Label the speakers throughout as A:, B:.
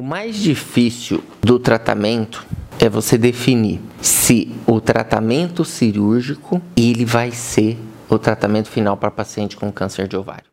A: O mais difícil do tratamento é você definir se o tratamento cirúrgico ele vai ser o tratamento final para paciente com câncer de ovário.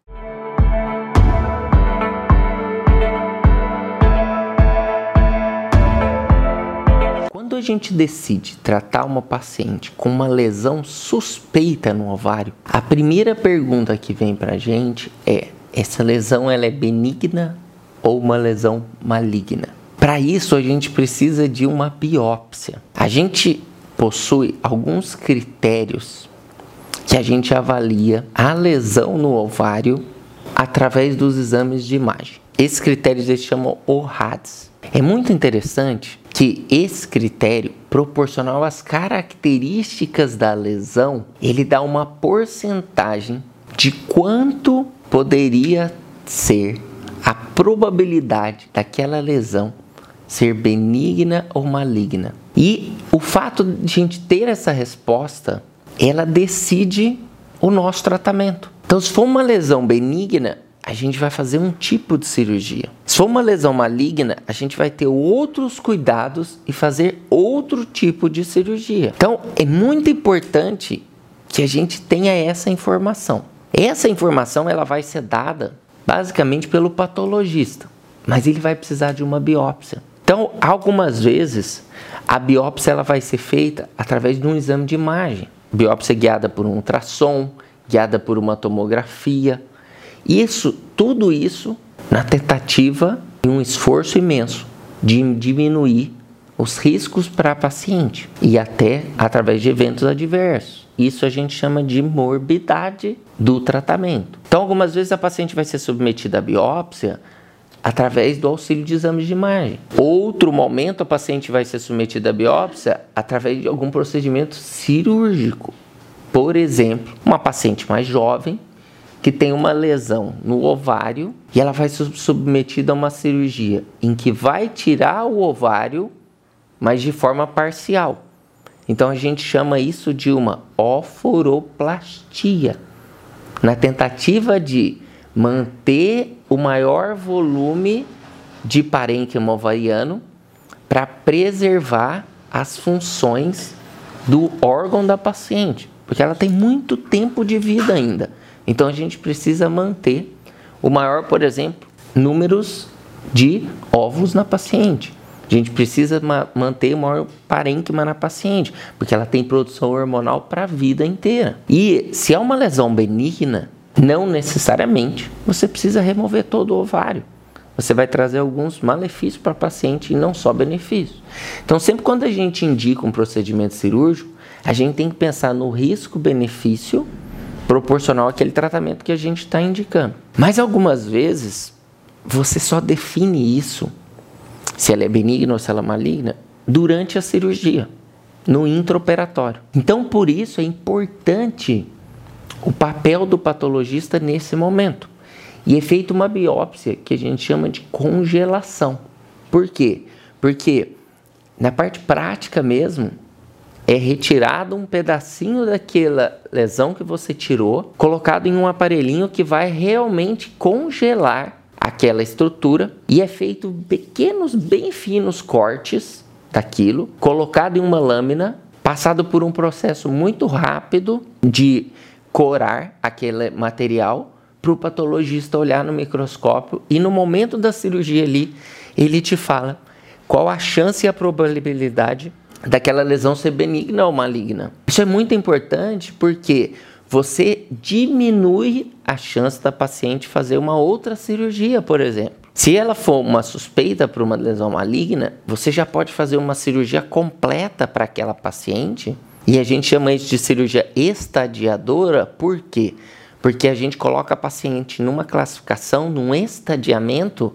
A: Quando a gente decide tratar uma paciente com uma lesão suspeita no ovário, a primeira pergunta que vem para a gente é: essa lesão ela é benigna ou uma lesão maligna. Para isso, a gente precisa de uma biópsia. A gente possui alguns critérios que a gente avalia a lesão no ovário através dos exames de imagem. Esses critérios eles chamam ORADS. É muito interessante que esse critério, proporcional às características da lesão, ele dá uma porcentagem de quanto poderia ser a probabilidade daquela lesão ser benigna ou maligna. E o fato de a gente ter essa resposta, ela decide o nosso tratamento. Então, se for uma lesão benigna, a gente vai fazer um tipo de cirurgia. Se for uma lesão maligna, a gente vai ter outros cuidados e fazer outro tipo de cirurgia. Então, é muito importante que a gente tenha essa informação. Essa informação ela vai ser dada basicamente pelo patologista, mas ele vai precisar de uma biópsia. Então, algumas vezes, a biópsia ela vai ser feita através de um exame de imagem. Biópsia guiada por um ultrassom, guiada por uma tomografia. Isso, tudo isso na tentativa e um esforço imenso de diminuir os riscos para a paciente e até através de eventos adversos. Isso a gente chama de morbidade do tratamento. Então, algumas vezes a paciente vai ser submetida à biópsia através do auxílio de exames de imagem. Outro momento, a paciente vai ser submetida à biópsia através de algum procedimento cirúrgico. Por exemplo, uma paciente mais jovem que tem uma lesão no ovário e ela vai ser submetida a uma cirurgia em que vai tirar o ovário, mas de forma parcial. Então a gente chama isso de uma oforoplastia na tentativa de manter o maior volume de parênquima ovariano para preservar as funções do órgão da paciente, porque ela tem muito tempo de vida ainda. Então a gente precisa manter o maior, por exemplo, números de óvulos na paciente. A gente precisa ma manter o maior parênquima na paciente, porque ela tem produção hormonal para a vida inteira. E se é uma lesão benigna, não necessariamente você precisa remover todo o ovário. Você vai trazer alguns malefícios para a paciente e não só benefícios. Então, sempre quando a gente indica um procedimento cirúrgico, a gente tem que pensar no risco-benefício proporcional àquele tratamento que a gente está indicando. Mas algumas vezes você só define isso se ela é benigna ou se ela é maligna, durante a cirurgia, no intraoperatório. Então, por isso é importante o papel do patologista nesse momento. E é feita uma biópsia que a gente chama de congelação. Por quê? Porque na parte prática mesmo, é retirado um pedacinho daquela lesão que você tirou, colocado em um aparelhinho que vai realmente congelar aquela estrutura e é feito pequenos, bem finos cortes daquilo, colocado em uma lâmina, passado por um processo muito rápido de corar aquele material para o patologista olhar no microscópio e no momento da cirurgia ali ele te fala qual a chance e a probabilidade daquela lesão ser benigna ou maligna. Isso é muito importante porque você diminui a chance da paciente fazer uma outra cirurgia, por exemplo. Se ela for uma suspeita para uma lesão maligna, você já pode fazer uma cirurgia completa para aquela paciente. E a gente chama isso de cirurgia estadiadora, por quê? Porque a gente coloca a paciente numa classificação, num estadiamento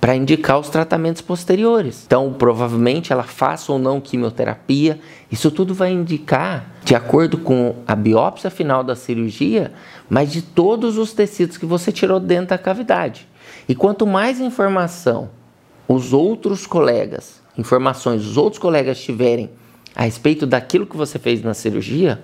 A: para indicar os tratamentos posteriores. Então, provavelmente ela faça ou não quimioterapia. Isso tudo vai indicar, de acordo com a biópsia final da cirurgia, mas de todos os tecidos que você tirou dentro da cavidade. E quanto mais informação os outros colegas, informações os outros colegas tiverem a respeito daquilo que você fez na cirurgia,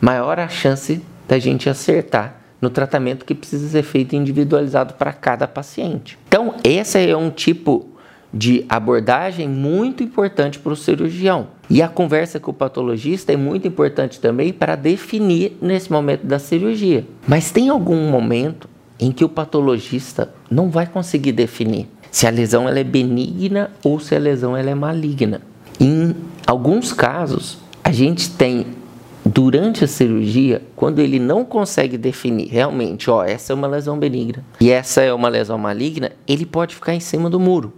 A: maior a chance da gente acertar no tratamento que precisa ser feito individualizado para cada paciente. Então, esse é um tipo de abordagem muito importante para o cirurgião. E a conversa com o patologista é muito importante também para definir nesse momento da cirurgia. Mas tem algum momento em que o patologista não vai conseguir definir se a lesão ela é benigna ou se a lesão ela é maligna. Em alguns casos, a gente tem durante a cirurgia, quando ele não consegue definir realmente, ó, essa é uma lesão benigna e essa é uma lesão maligna, ele pode ficar em cima do muro.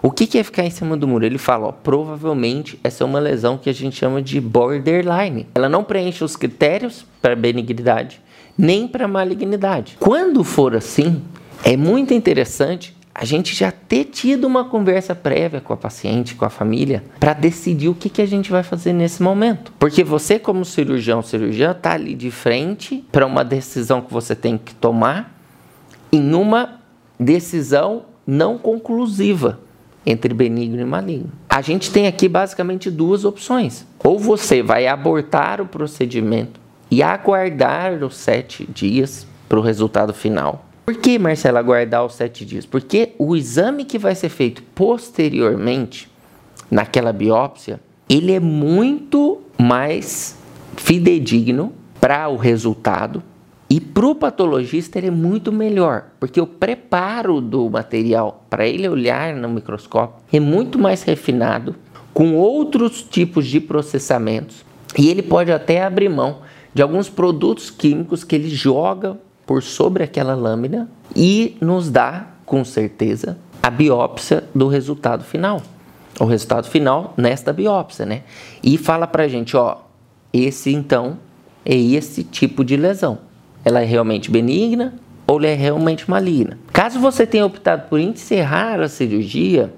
A: O que, que é ficar em cima do muro? Ele fala, ó, provavelmente essa é uma lesão que a gente chama de borderline. Ela não preenche os critérios para benignidade, nem para malignidade. Quando for assim, é muito interessante a gente já ter tido uma conversa prévia com a paciente, com a família, para decidir o que, que a gente vai fazer nesse momento. Porque você, como cirurgião, cirurgiã, está ali de frente para uma decisão que você tem que tomar em uma decisão não conclusiva entre benigno e maligno. A gente tem aqui basicamente duas opções. Ou você vai abortar o procedimento e aguardar os sete dias para o resultado final por que, Marcela, aguardar os sete dias? Porque o exame que vai ser feito posteriormente, naquela biópsia, ele é muito mais fidedigno para o resultado e para o patologista ele é muito melhor, porque o preparo do material para ele olhar no microscópio é muito mais refinado, com outros tipos de processamentos, e ele pode até abrir mão de alguns produtos químicos que ele joga por sobre aquela lâmina e nos dá, com certeza, a biópsia do resultado final. O resultado final nesta biópsia, né? E fala pra gente, ó, esse então é esse tipo de lesão. Ela é realmente benigna ou ela é realmente maligna. Caso você tenha optado por encerrar a cirurgia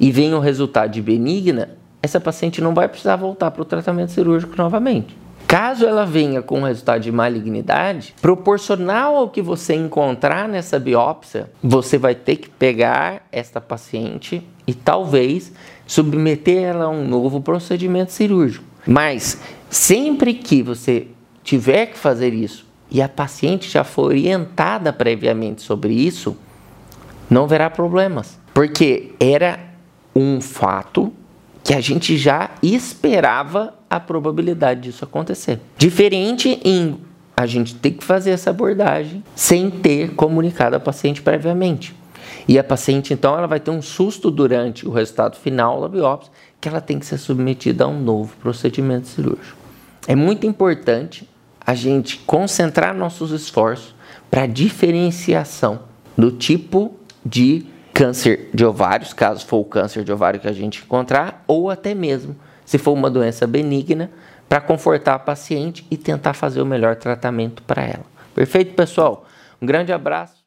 A: e venha o resultado de benigna, essa paciente não vai precisar voltar para o tratamento cirúrgico novamente. Caso ela venha com resultado de malignidade, proporcional ao que você encontrar nessa biópsia, você vai ter que pegar esta paciente e talvez submeter ela a um novo procedimento cirúrgico. Mas sempre que você tiver que fazer isso e a paciente já foi orientada previamente sobre isso, não haverá problemas, porque era um fato que a gente já esperava a probabilidade disso acontecer. Diferente em a gente ter que fazer essa abordagem sem ter comunicado a paciente previamente. E a paciente, então, ela vai ter um susto durante o resultado final da biópsia, que ela tem que ser submetida a um novo procedimento cirúrgico. É muito importante a gente concentrar nossos esforços para diferenciação do tipo de câncer de ovários, caso for o câncer de ovário que a gente encontrar, ou até mesmo se for uma doença benigna, para confortar a paciente e tentar fazer o melhor tratamento para ela. Perfeito, pessoal? Um grande abraço.